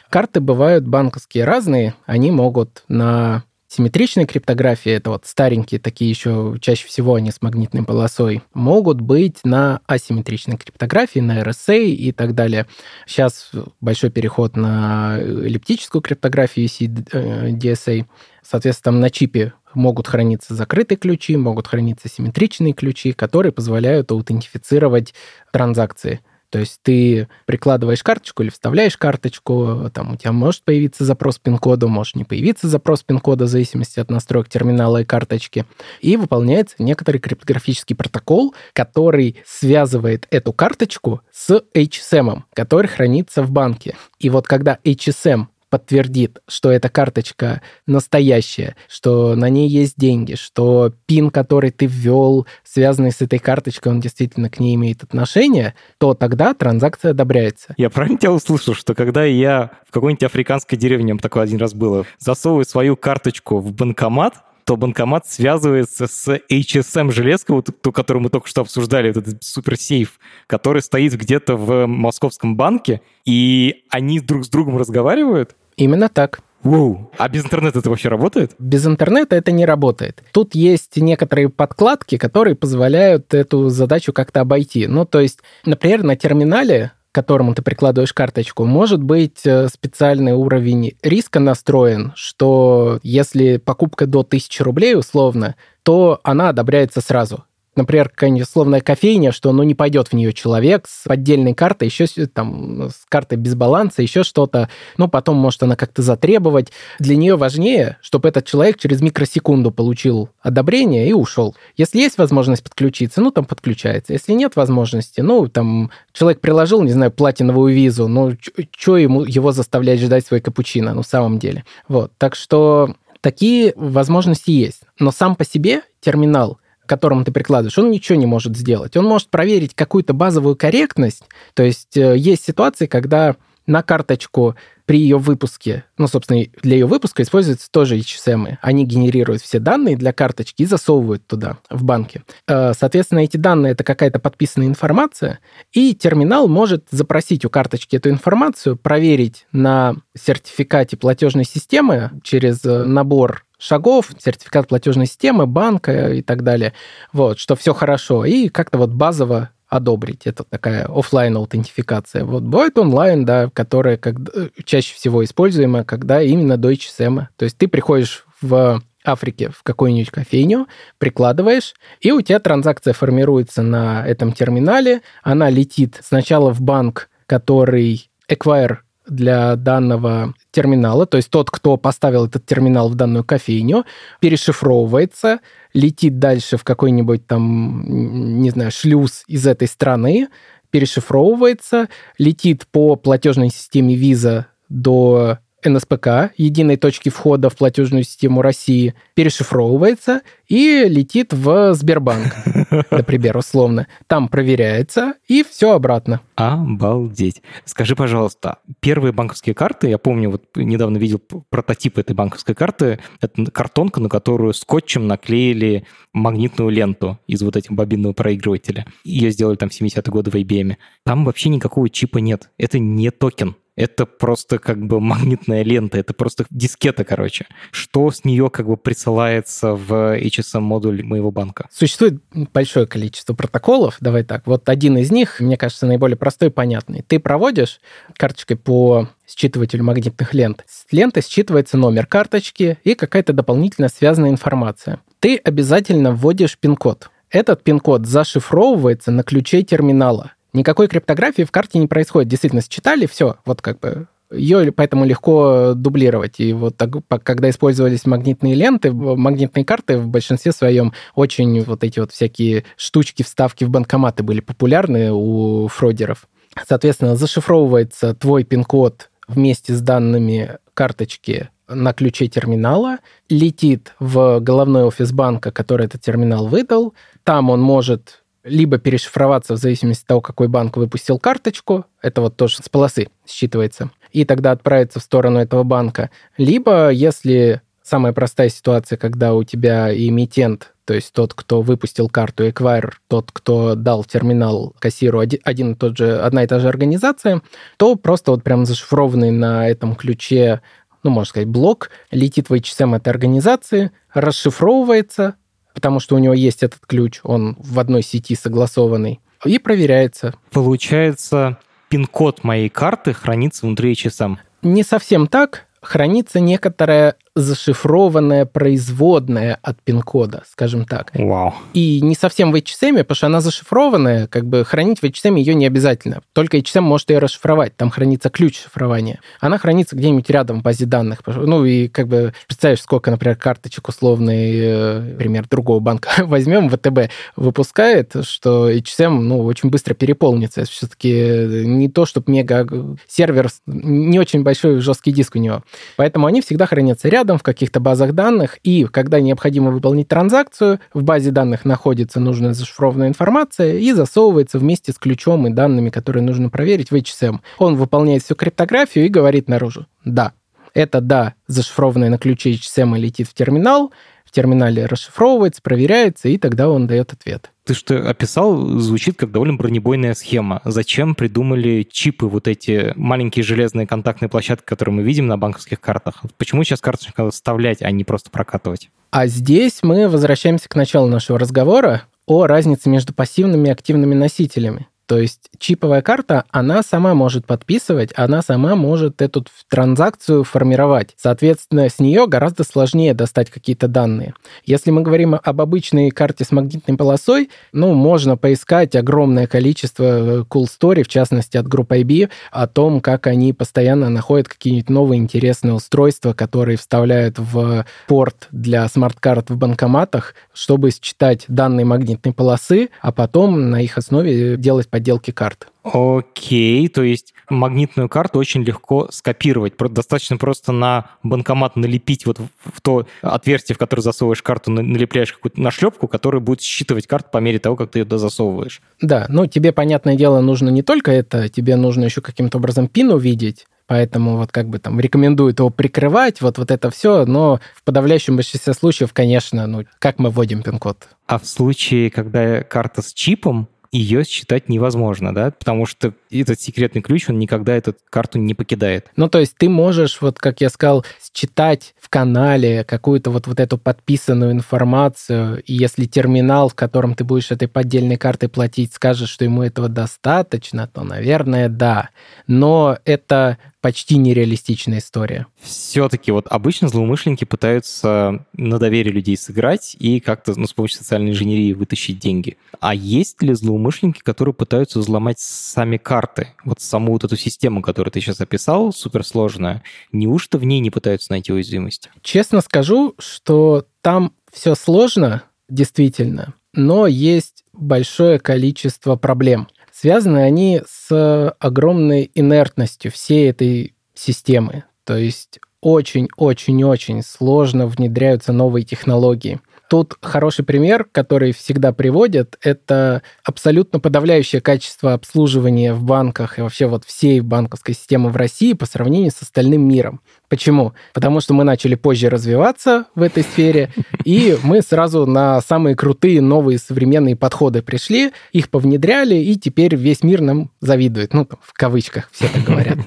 Карты бывают банковские разные, они могут на Симметричные криптографии, это вот старенькие такие еще, чаще всего они с магнитной полосой, могут быть на асимметричной криптографии, на RSA и так далее. Сейчас большой переход на эллиптическую криптографию DSA. Соответственно, там на чипе могут храниться закрытые ключи, могут храниться симметричные ключи, которые позволяют аутентифицировать транзакции. То есть ты прикладываешь карточку или вставляешь карточку, там у тебя может появиться запрос пин-кода, может не появиться запрос пин-кода в зависимости от настроек терминала и карточки. И выполняется некоторый криптографический протокол, который связывает эту карточку с HSM, который хранится в банке. И вот когда HSM подтвердит, что эта карточка настоящая, что на ней есть деньги, что пин, который ты ввел, связанный с этой карточкой, он действительно к ней имеет отношение, то тогда транзакция одобряется. Я правильно тебя услышал, что когда я в какой-нибудь африканской деревне, такое один раз было, засовываю свою карточку в банкомат, то банкомат связывается с HSM железкой, вот ту, которую мы только что обсуждали, этот суперсейф, который стоит где-то в московском банке, и они друг с другом разговаривают? Именно так. Воу. А без интернета это вообще работает? Без интернета это не работает. Тут есть некоторые подкладки, которые позволяют эту задачу как-то обойти. Ну, то есть, например, на терминале которому ты прикладываешь карточку, может быть э, специальный уровень риска настроен, что если покупка до 1000 рублей условно, то она одобряется сразу например, какая-нибудь условная кофейня, что ну не пойдет в нее человек с поддельной картой, еще там с картой без баланса, еще что-то, ну потом может она как-то затребовать. Для нее важнее, чтобы этот человек через микросекунду получил одобрение и ушел. Если есть возможность подключиться, ну там подключается. Если нет возможности, ну там человек приложил, не знаю, платиновую визу, ну что ему его заставлять ждать свой капучино, ну в самом деле. Вот, так что такие возможности есть. Но сам по себе терминал – которому ты прикладываешь, он ничего не может сделать. Он может проверить какую-то базовую корректность. То есть э, есть ситуации, когда на карточку при ее выпуске, ну, собственно, для ее выпуска используются тоже HSM. Они генерируют все данные для карточки и засовывают туда, в банке. Э, соответственно, эти данные — это какая-то подписанная информация, и терминал может запросить у карточки эту информацию, проверить на сертификате платежной системы через э, набор шагов, сертификат платежной системы, банка и так далее. Вот, что все хорошо. И как-то вот базово одобрить. Это такая офлайн аутентификация. Вот бывает онлайн, да, которая как, чаще всего используема, когда именно до HSM. То есть ты приходишь в Африке в какую-нибудь кофейню, прикладываешь, и у тебя транзакция формируется на этом терминале, она летит сначала в банк, который Acquire для данного терминала, то есть тот, кто поставил этот терминал в данную кофейню, перешифровывается, летит дальше в какой-нибудь там, не знаю, шлюз из этой страны, перешифровывается, летит по платежной системе Visa до НСПК, единой точки входа в платежную систему России, перешифровывается и летит в Сбербанк, например, условно. Там проверяется, и все обратно. Обалдеть. Скажи, пожалуйста, первые банковские карты, я помню, вот недавно видел прототип этой банковской карты, это картонка, на которую скотчем наклеили магнитную ленту из вот этих бобинного проигрывателя. Ее сделали там в 70-е годы в IBM. Там вообще никакого чипа нет. Это не токен это просто как бы магнитная лента, это просто дискета, короче. Что с нее как бы присылается в HSM-модуль моего банка? Существует большое количество протоколов, давай так. Вот один из них, мне кажется, наиболее простой и понятный. Ты проводишь карточкой по считывателю магнитных лент. С ленты считывается номер карточки и какая-то дополнительно связанная информация. Ты обязательно вводишь пин-код. Этот пин-код зашифровывается на ключе терминала. Никакой криптографии в карте не происходит. Действительно, считали, все, вот как бы ее поэтому легко дублировать. И вот так, когда использовались магнитные ленты, магнитные карты в большинстве своем очень вот эти вот всякие штучки, вставки в банкоматы были популярны у фродеров. Соответственно, зашифровывается твой пин-код вместе с данными карточки на ключе терминала, летит в головной офис банка, который этот терминал выдал. Там он может либо перешифроваться в зависимости от того, какой банк выпустил карточку, это вот тоже с полосы считывается, и тогда отправиться в сторону этого банка, либо если самая простая ситуация, когда у тебя эмитент, то есть тот, кто выпустил карту, эквайр, тот, кто дал терминал кассиру, один, один и тот же, одна и та же организация, то просто вот прям зашифрованный на этом ключе ну, можно сказать, блок, летит в HSM этой организации, расшифровывается, потому что у него есть этот ключ, он в одной сети согласованный, и проверяется. Получается, пин-код моей карты хранится внутри HSM. Не совсем так. Хранится некоторая зашифрованная производная от пин-кода, скажем так. Вау. И не совсем в HSM, потому что она зашифрованная, как бы хранить в HSM ее не обязательно. Только HSM может ее расшифровать, там хранится ключ шифрования. Она хранится где-нибудь рядом в базе данных. Ну и как бы представишь, сколько, например, карточек условный, э, пример другого банка возьмем, ВТБ выпускает, что HSM, ну, очень быстро переполнится. Все-таки не то, чтобы мега сервер, не очень большой жесткий диск у него. Поэтому они всегда хранятся рядом, рядом в каких-то базах данных, и когда необходимо выполнить транзакцию, в базе данных находится нужная зашифрованная информация и засовывается вместе с ключом и данными, которые нужно проверить в HSM. Он выполняет всю криптографию и говорит наружу «да». Это «да» зашифрованное на ключе HSM летит в терминал, в терминале расшифровывается, проверяется, и тогда он дает ответ. Ты что описал, звучит как довольно бронебойная схема. Зачем придумали чипы, вот эти маленькие железные контактные площадки, которые мы видим на банковских картах? Почему сейчас карточку надо вставлять, а не просто прокатывать? А здесь мы возвращаемся к началу нашего разговора о разнице между пассивными и активными носителями. То есть чиповая карта, она сама может подписывать, она сама может эту транзакцию формировать. Соответственно, с нее гораздо сложнее достать какие-то данные. Если мы говорим об обычной карте с магнитной полосой, ну, можно поискать огромное количество э, cool story, в частности, от Group-IB, о том, как они постоянно находят какие-нибудь новые интересные устройства, которые вставляют в порт для смарт-карт в банкоматах, чтобы считать данные магнитной полосы, а потом на их основе делать подделки карт. Окей, то есть магнитную карту очень легко скопировать. Достаточно просто на банкомат налепить вот в то отверстие, в которое засовываешь карту, налепляешь какую-то нашлепку, которая будет считывать карту по мере того, как ты ее дозасовываешь. Да, ну тебе, понятное дело, нужно не только это, тебе нужно еще каким-то образом пин увидеть, поэтому вот как бы там рекомендуют его прикрывать, вот, вот это все, но в подавляющем большинстве случаев, конечно, ну, как мы вводим пин-код? А в случае, когда карта с чипом, ее считать невозможно, да, потому что этот секретный ключ, он никогда эту карту не покидает. Ну, то есть ты можешь, вот как я сказал, считать в канале какую-то вот, вот эту подписанную информацию, и если терминал, в котором ты будешь этой поддельной картой платить, скажет, что ему этого достаточно, то, наверное, да. Но это почти нереалистичная история. Все-таки вот обычно злоумышленники пытаются на доверие людей сыграть и как-то ну, с помощью социальной инженерии вытащить деньги. А есть ли злоумышленники, которые пытаются взломать сами карты? Вот саму вот эту систему, которую ты сейчас описал, суперсложная, неужто в ней не пытаются найти уязвимость? Честно скажу, что там все сложно, действительно, но есть большое количество проблем. Связаны они с огромной инертностью всей этой системы. То есть очень-очень-очень сложно внедряются новые технологии. Тут хороший пример, который всегда приводят, это абсолютно подавляющее качество обслуживания в банках и вообще вот всей банковской системы в России по сравнению с остальным миром. Почему? Потому что мы начали позже развиваться в этой сфере, и мы сразу на самые крутые новые современные подходы пришли, их повнедряли, и теперь весь мир нам завидует. Ну, в кавычках все так говорят.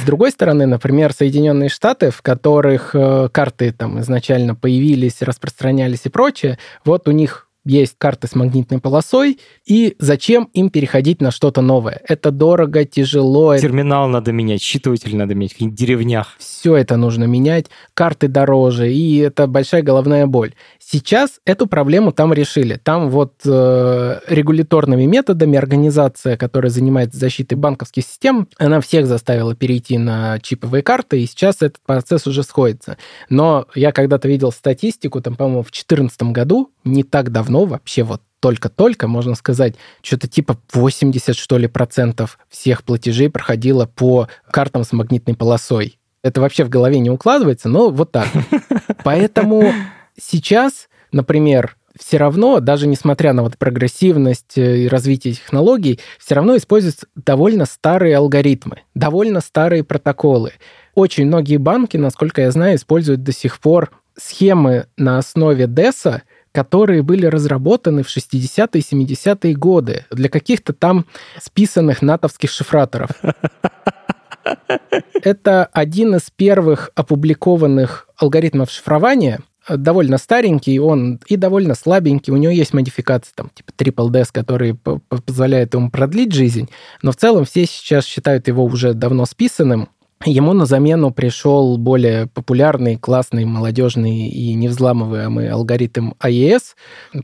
С другой стороны, например, Соединенные Штаты, в которых э, карты там изначально появились, распространялись и прочее, вот у них есть карты с магнитной полосой, и зачем им переходить на что-то новое? Это дорого, тяжело. Терминал надо менять, считыватель надо менять, в деревнях. Все это нужно менять, карты дороже, и это большая головная боль. Сейчас эту проблему там решили. Там вот э, регуляторными методами организация, которая занимается защитой банковских систем, она всех заставила перейти на чиповые карты, и сейчас этот процесс уже сходится. Но я когда-то видел статистику, там, по-моему, в 2014 году, не так давно, вообще вот только-только, можно сказать, что-то типа 80, что ли, процентов всех платежей проходило по картам с магнитной полосой. Это вообще в голове не укладывается, но вот так. Поэтому сейчас, например, все равно, даже несмотря на вот прогрессивность э, и развитие технологий, все равно используются довольно старые алгоритмы, довольно старые протоколы. Очень многие банки, насколько я знаю, используют до сих пор схемы на основе DESA, которые были разработаны в 60-е и 70-е годы для каких-то там списанных натовских шифраторов. Это один из первых опубликованных алгоритмов шифрования, довольно старенький, он и довольно слабенький, у него есть модификации, там, типа Triple DS, которые позволяют ему продлить жизнь, но в целом все сейчас считают его уже давно списанным, Ему на замену пришел более популярный, классный, молодежный и невзламываемый алгоритм AES.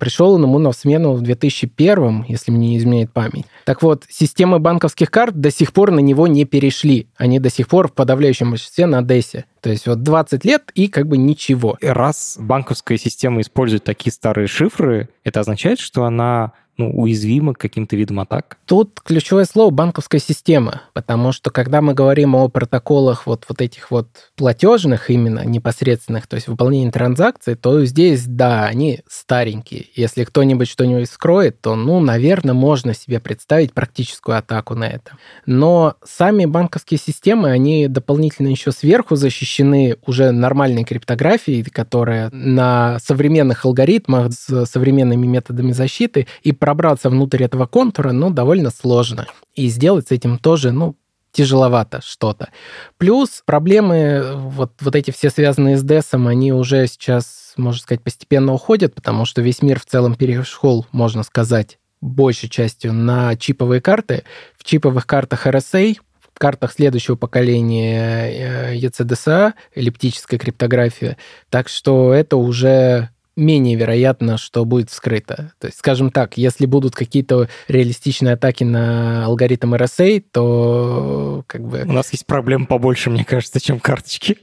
Пришел ему на смену в 2001, если мне не изменяет память. Так вот, системы банковских карт до сих пор на него не перешли. Они до сих пор в подавляющем большинстве на DESе. То есть вот 20 лет и как бы ничего. Раз банковская система использует такие старые шифры, это означает, что она ну, уязвимы к каким-то видам атак? Тут ключевое слово банковская система, потому что когда мы говорим о протоколах вот, вот этих вот платежных именно, непосредственных, то есть выполнения транзакций, то здесь, да, они старенькие. Если кто-нибудь что-нибудь скроет, то, ну, наверное, можно себе представить практическую атаку на это. Но сами банковские системы, они дополнительно еще сверху защищены уже нормальной криптографией, которая на современных алгоритмах с современными методами защиты и пробраться внутрь этого контура, ну, довольно сложно. И сделать с этим тоже, ну, тяжеловато что-то. Плюс проблемы, вот, вот эти все связанные с DES, они уже сейчас, можно сказать, постепенно уходят, потому что весь мир в целом перешел, можно сказать, большей частью на чиповые карты. В чиповых картах RSA в картах следующего поколения ECDSA, э, эллиптическая криптография. Так что это уже менее вероятно, что будет вскрыто. То есть, скажем так, если будут какие-то реалистичные атаки на алгоритм RSA, то как бы... У нас есть проблем побольше, мне кажется, чем карточки.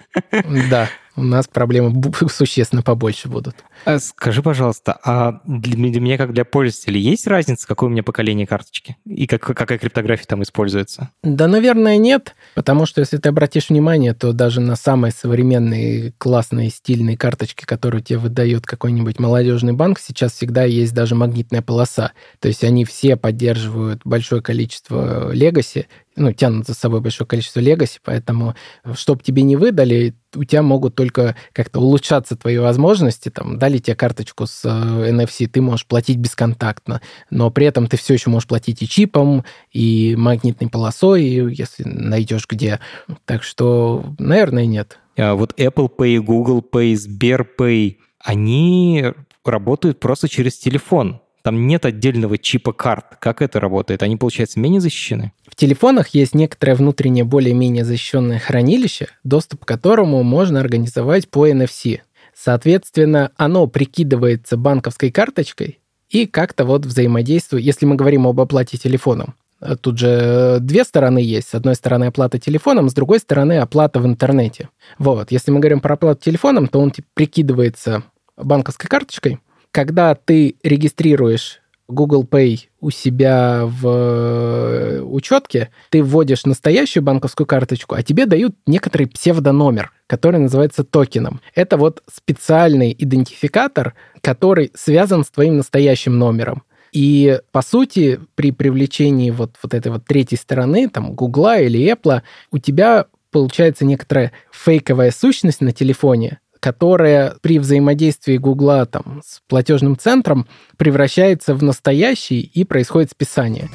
Да, у нас проблемы существенно побольше будут. А скажи, пожалуйста, а для, для меня, как для пользователя, есть разница, какое у меня поколение карточки? И как, какая криптография там используется? Да, наверное, нет, потому что, если ты обратишь внимание, то даже на самые современные, классные, стильные карточки, которые тебе выдает какой-нибудь молодежный банк, сейчас всегда есть даже магнитная полоса. То есть они все поддерживают большое количество легаси, ну, тянут за собой большое количество легаси, поэтому, чтобы тебе не выдали, у тебя могут только как-то улучшаться твои возможности. Там, дали тебе карточку с э, NFC, ты можешь платить бесконтактно, но при этом ты все еще можешь платить и чипом, и магнитной полосой, если найдешь где. Так что, наверное, нет. А вот Apple Pay, Google Pay, Сберпay, они работают просто через телефон. Там нет отдельного чипа карт. Как это работает? Они, получается, менее защищены? В телефонах есть некоторое внутреннее более-менее защищенное хранилище, доступ к которому можно организовать по NFC. Соответственно, оно прикидывается банковской карточкой и как-то вот взаимодействует, если мы говорим об оплате телефоном. Тут же две стороны есть. С одной стороны оплата телефоном, с другой стороны оплата в интернете. Вот, если мы говорим про оплату телефоном, то он типа, прикидывается банковской карточкой, когда ты регистрируешь Google Pay у себя в э, учетке, ты вводишь настоящую банковскую карточку, а тебе дают некоторый псевдономер, который называется токеном. Это вот специальный идентификатор, который связан с твоим настоящим номером. И, по сути, при привлечении вот, вот этой вот третьей стороны, там, Гугла или Apple, у тебя получается некоторая фейковая сущность на телефоне, которая при взаимодействии Гугла там, с платежным центром превращается в настоящий и происходит списание.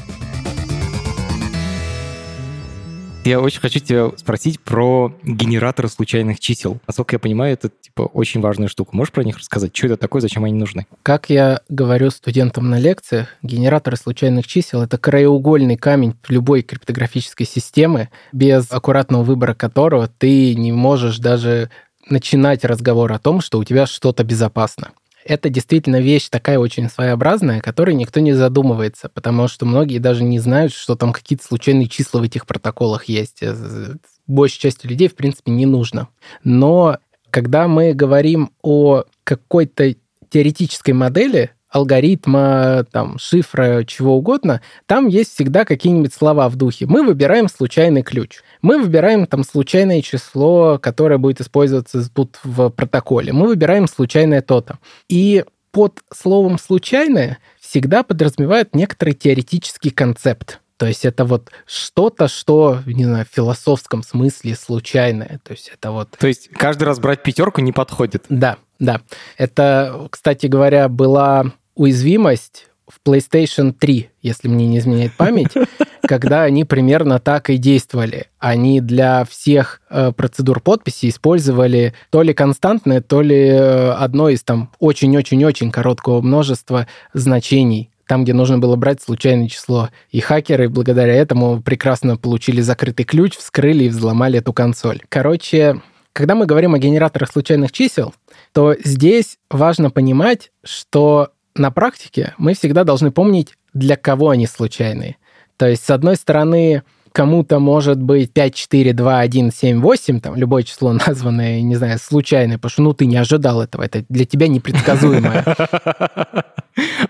Я очень хочу тебя спросить про генераторы случайных чисел. Насколько я понимаю, это типа очень важная штука. Можешь про них рассказать? Что это такое, зачем они нужны? Как я говорю студентам на лекциях, генераторы случайных чисел — это краеугольный камень любой криптографической системы, без аккуратного выбора которого ты не можешь даже начинать разговор о том, что у тебя что-то безопасно. Это действительно вещь такая очень своеобразная, о которой никто не задумывается, потому что многие даже не знают, что там какие-то случайные числа в этих протоколах есть. Э, большей части людей, в принципе, не нужно. Но когда мы говорим о какой-то теоретической модели, алгоритма, там, шифра, чего угодно, там есть всегда какие-нибудь слова в духе. Мы выбираем случайный ключ. Мы выбираем там случайное число, которое будет использоваться тут в протоколе. Мы выбираем случайное то-то. И под словом «случайное» всегда подразумевают некоторый теоретический концепт. То есть это вот что-то, что, не знаю, в философском смысле случайное. То есть это вот... То есть каждый раз брать пятерку не подходит? Да, да. Это, кстати говоря, была уязвимость в PlayStation 3, если мне не изменяет память, когда они примерно так и действовали. Они для всех э, процедур подписи использовали то ли константное, то ли э, одно из там очень-очень-очень короткого множества значений там, где нужно было брать случайное число. И хакеры благодаря этому прекрасно получили закрытый ключ, вскрыли и взломали эту консоль. Короче, когда мы говорим о генераторах случайных чисел, то здесь важно понимать, что на практике мы всегда должны помнить, для кого они случайные. То есть, с одной стороны, кому-то может быть 5, 4, 2, 1, 7, 8, там, любое число названное, не знаю, случайное, потому что, ну, ты не ожидал этого, это для тебя непредсказуемое.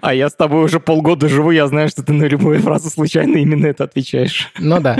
А я с тобой уже полгода живу, я знаю, что ты на любую фразу случайно именно это отвечаешь. Ну да.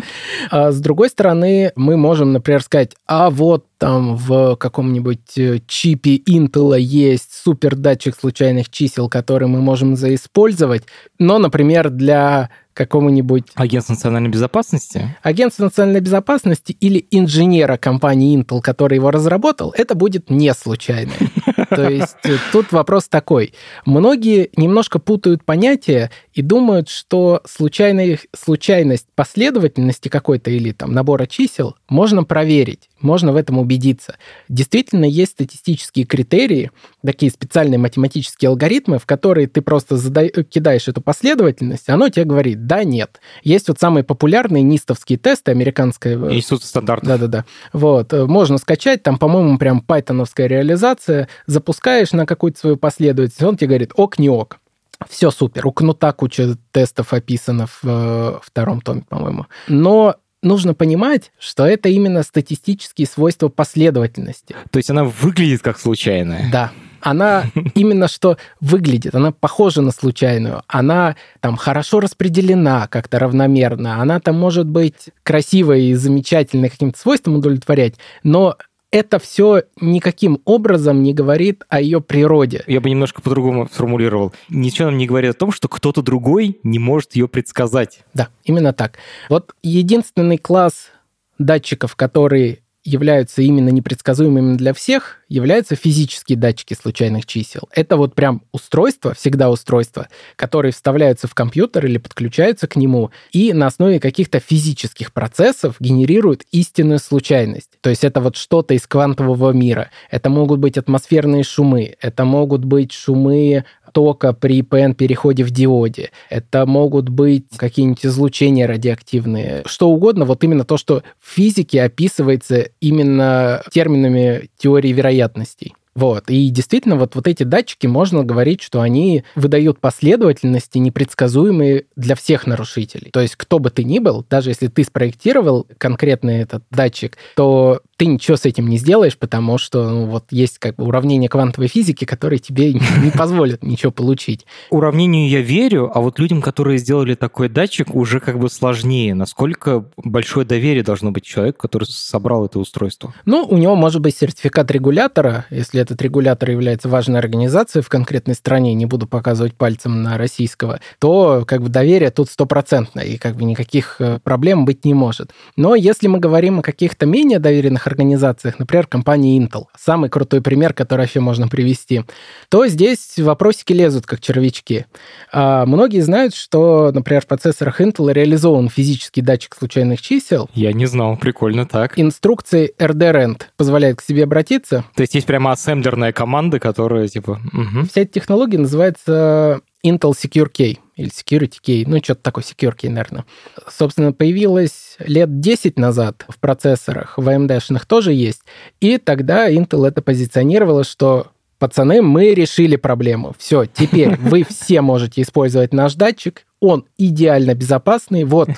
А с другой стороны, мы можем, например, сказать, а вот там в каком-нибудь э, чипе Intel есть супер датчик случайных чисел, который мы можем заиспользовать, но, например, для какому-нибудь... Агентства национальной безопасности? Агентство национальной безопасности или инженера компании Intel, который его разработал, это будет не случайно. То есть тут вопрос такой. Многие немножко путают понятия и думают, что случайная, случайность последовательности какой-то или там набора чисел можно проверить, можно в этом убедиться. Действительно, есть статистические критерии, такие специальные математические алгоритмы, в которые ты просто задай, кидаешь эту последовательность, оно тебе говорит «да», «нет». Есть вот самые популярные нистовские тесты, американская... Э, Институт стандартов. Да-да-да. Вот. Э, можно скачать, там, по-моему, прям пайтоновская реализация, запускаешь на какую-то свою последовательность, он тебе говорит «ок, не ок». Все супер. У Кнута куча тестов описано в э, втором томе, по-моему. Но нужно понимать, что это именно статистические свойства последовательности. То есть она выглядит как случайная? Да. Она именно что выглядит, она похожа на случайную, она там хорошо распределена как-то равномерно, она там может быть красивой и замечательной каким-то свойством удовлетворять, но это все никаким образом не говорит о ее природе. Я бы немножко по-другому сформулировал. Ничего нам не говорит о том, что кто-то другой не может ее предсказать. Да, именно так. Вот единственный класс датчиков, который являются именно непредсказуемыми для всех, являются физические датчики случайных чисел. Это вот прям устройство, всегда устройство, которые вставляются в компьютер или подключаются к нему, и на основе каких-то физических процессов генерируют истинную случайность. То есть это вот что-то из квантового мира. Это могут быть атмосферные шумы, это могут быть шумы тока при ПН-переходе в диоде. Это могут быть какие-нибудь излучения радиоактивные. Что угодно, вот именно то, что в физике описывается именно терминами теории вероятностей. Вот. И действительно, вот, вот эти датчики, можно говорить, что они выдают последовательности непредсказуемые для всех нарушителей. То есть кто бы ты ни был, даже если ты спроектировал конкретный этот датчик, то ты ничего с этим не сделаешь, потому что ну, вот есть как бы уравнение квантовой физики, которые тебе не позволят ничего получить. Уравнению я верю, а вот людям, которые сделали такой датчик, уже как бы сложнее. Насколько большое доверие должно быть человеку, который собрал это устройство? Ну, у него может быть сертификат регулятора, если этот регулятор является важной организацией в конкретной стране, не буду показывать пальцем на российского, то как бы доверие тут стопроцентное, и как бы никаких э, проблем быть не может. Но если мы говорим о каких-то менее доверенных организациях, например, компании Intel, самый крутой пример, который вообще можно привести, то здесь вопросики лезут как червячки. А многие знают, что, например, в процессорах Intel реализован физический датчик случайных чисел. Я не знал, прикольно так. Инструкции RDREND позволяет к себе обратиться. То есть есть прямо ассемблерная команда, которая типа... Угу. Вся эта технология называется Intel Secure Key или Security Key, ну, что-то такое, Secure Key, наверное. Собственно, появилась лет 10 назад в процессорах, в AMD-шных тоже есть, и тогда Intel это позиционировало, что пацаны, мы решили проблему. Все, теперь вы все можете использовать наш датчик, он идеально безопасный. Вот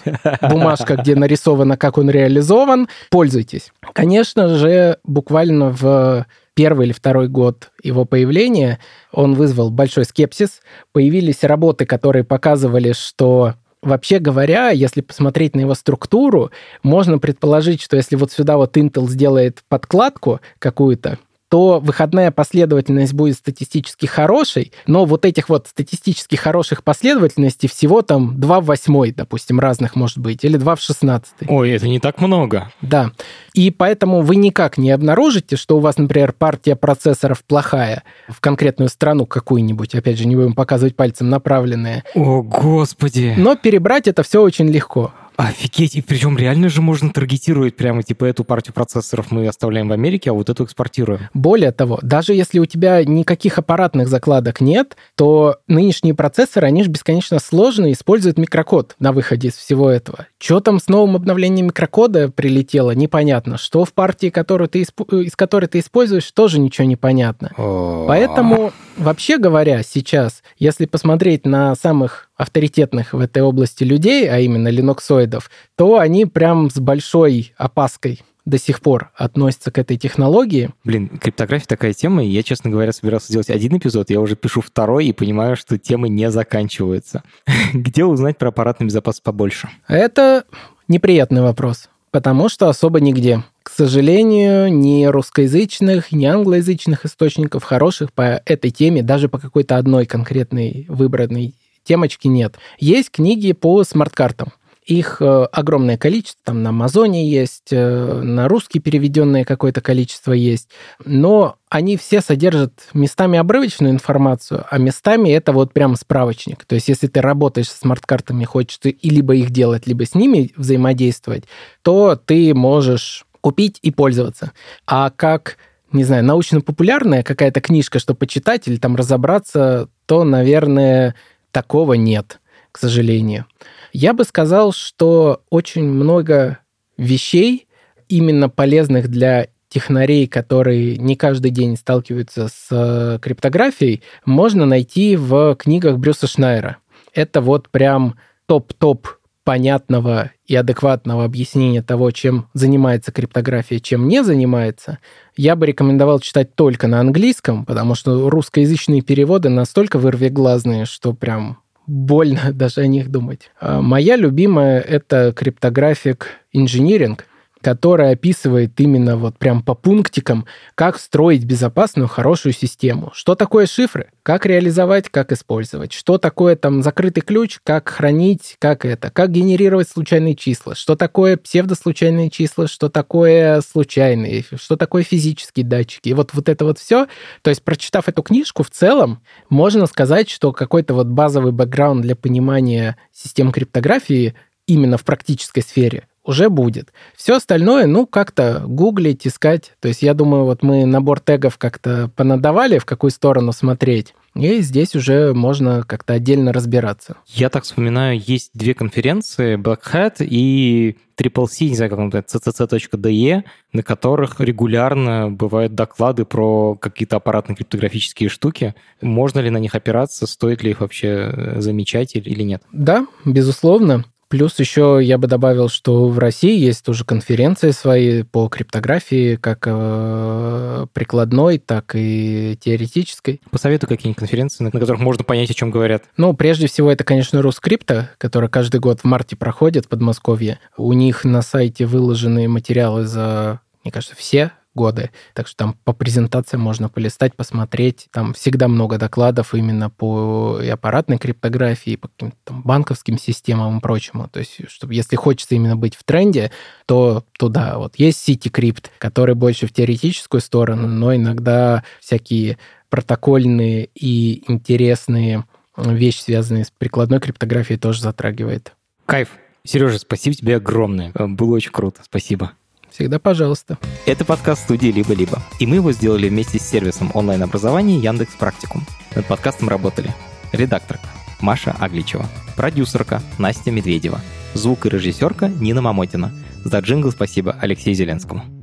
бумажка, где нарисовано, как он реализован. Пользуйтесь. Конечно же, буквально в первый или второй год его появления он вызвал большой скепсис. Появились работы, которые показывали, что Вообще говоря, если посмотреть на его структуру, можно предположить, что если вот сюда вот Intel сделает подкладку какую-то, то выходная последовательность будет статистически хорошей, но вот этих вот статистически хороших последовательностей всего там 2 в 8, допустим, разных может быть, или 2 в 16. Ой, это не так много. Да. И поэтому вы никак не обнаружите, что у вас, например, партия процессоров плохая в конкретную страну какую-нибудь, опять же, не будем показывать пальцем направленные. О, господи! Но перебрать это все очень легко. Офигеть, и причем реально же можно таргетировать прямо, типа, эту партию процессоров мы оставляем в Америке, а вот эту экспортируем. Более того, даже если у тебя никаких аппаратных закладок нет, то нынешние процессоры, они же бесконечно сложные, используют микрокод на выходе из всего этого. Что там с новым обновлением микрокода прилетело, непонятно. Что в партии, которую ты, из которой ты используешь, тоже ничего не понятно. Поэтому, вообще говоря, сейчас, если посмотреть на самых авторитетных в этой области людей, а именно линоксоидов, то они прям с большой опаской до сих пор относятся к этой технологии. Блин, криптография такая тема, и я, честно говоря, собирался сделать один эпизод, я уже пишу второй и понимаю, что темы не заканчиваются. Где узнать про аппаратный безопасность побольше? Это неприятный вопрос, потому что особо нигде. К сожалению, ни русскоязычных, ни англоязычных источников хороших по этой теме, даже по какой-то одной конкретной выбранной темочки нет. Есть книги по смарт-картам. Их э, огромное количество, там на Амазоне есть, э, на русский переведенное какое-то количество есть, но они все содержат местами обрывочную информацию, а местами это вот прям справочник. То есть если ты работаешь с смарт-картами, хочешь ты и либо их делать, либо с ними взаимодействовать, то ты можешь купить и пользоваться. А как не знаю, научно-популярная какая-то книжка, что почитать или там разобраться, то, наверное, такого нет, к сожалению. Я бы сказал, что очень много вещей, именно полезных для технарей, которые не каждый день сталкиваются с э, криптографией, можно найти в книгах Брюса Шнайера. Это вот прям топ-топ понятного и адекватного объяснения того, чем занимается криптография, чем не занимается, я бы рекомендовал читать только на английском, потому что русскоязычные переводы настолько вырвиглазные, что прям больно даже о них думать. А моя любимая — это криптографик инжиниринг которая описывает именно вот прям по пунктикам, как строить безопасную, хорошую систему. Что такое шифры? Как реализовать, как использовать? Что такое там закрытый ключ? Как хранить? Как это? Как генерировать случайные числа? Что такое псевдослучайные числа? Что такое случайные? Что такое физические датчики? И вот, вот это вот все. То есть, прочитав эту книжку, в целом можно сказать, что какой-то вот базовый бэкграунд для понимания систем криптографии именно в практической сфере уже будет. Все остальное, ну, как-то гуглить, искать. То есть я думаю, вот мы набор тегов как-то понадавали, в какую сторону смотреть. И здесь уже можно как-то отдельно разбираться. Я так вспоминаю, есть две конференции, Black Hat и Triple C, не знаю, как он называется, ccc.de, на которых регулярно бывают доклады про какие-то аппаратные криптографические штуки. Можно ли на них опираться, стоит ли их вообще э, замечать или нет? Да, безусловно. Плюс еще я бы добавил, что в России есть тоже конференции свои по криптографии, как э, прикладной, так и теоретической. Посоветуй какие-нибудь конференции, на которых можно понять, о чем говорят. Ну, прежде всего, это, конечно, Рускрипта, которая каждый год в марте проходит в Подмосковье. У них на сайте выложены материалы за, мне кажется, все годы. Так что там по презентациям можно полистать, посмотреть. Там всегда много докладов именно по и аппаратной криптографии, и по каким-то там банковским системам и прочему. То есть, чтобы если хочется именно быть в тренде, то туда вот есть CityCrypt, который больше в теоретическую сторону, но иногда всякие протокольные и интересные вещи, связанные с прикладной криптографией, тоже затрагивает. Кайф. Сережа, спасибо тебе огромное. Было очень круто. Спасибо. Всегда пожалуйста. Это подкаст студии «Либо-либо». И мы его сделали вместе с сервисом онлайн-образования Яндекс Практикум. Над подкастом работали редакторка Маша Агличева, продюсерка Настя Медведева, звук и режиссерка Нина Мамотина. За джингл спасибо Алексею Зеленскому.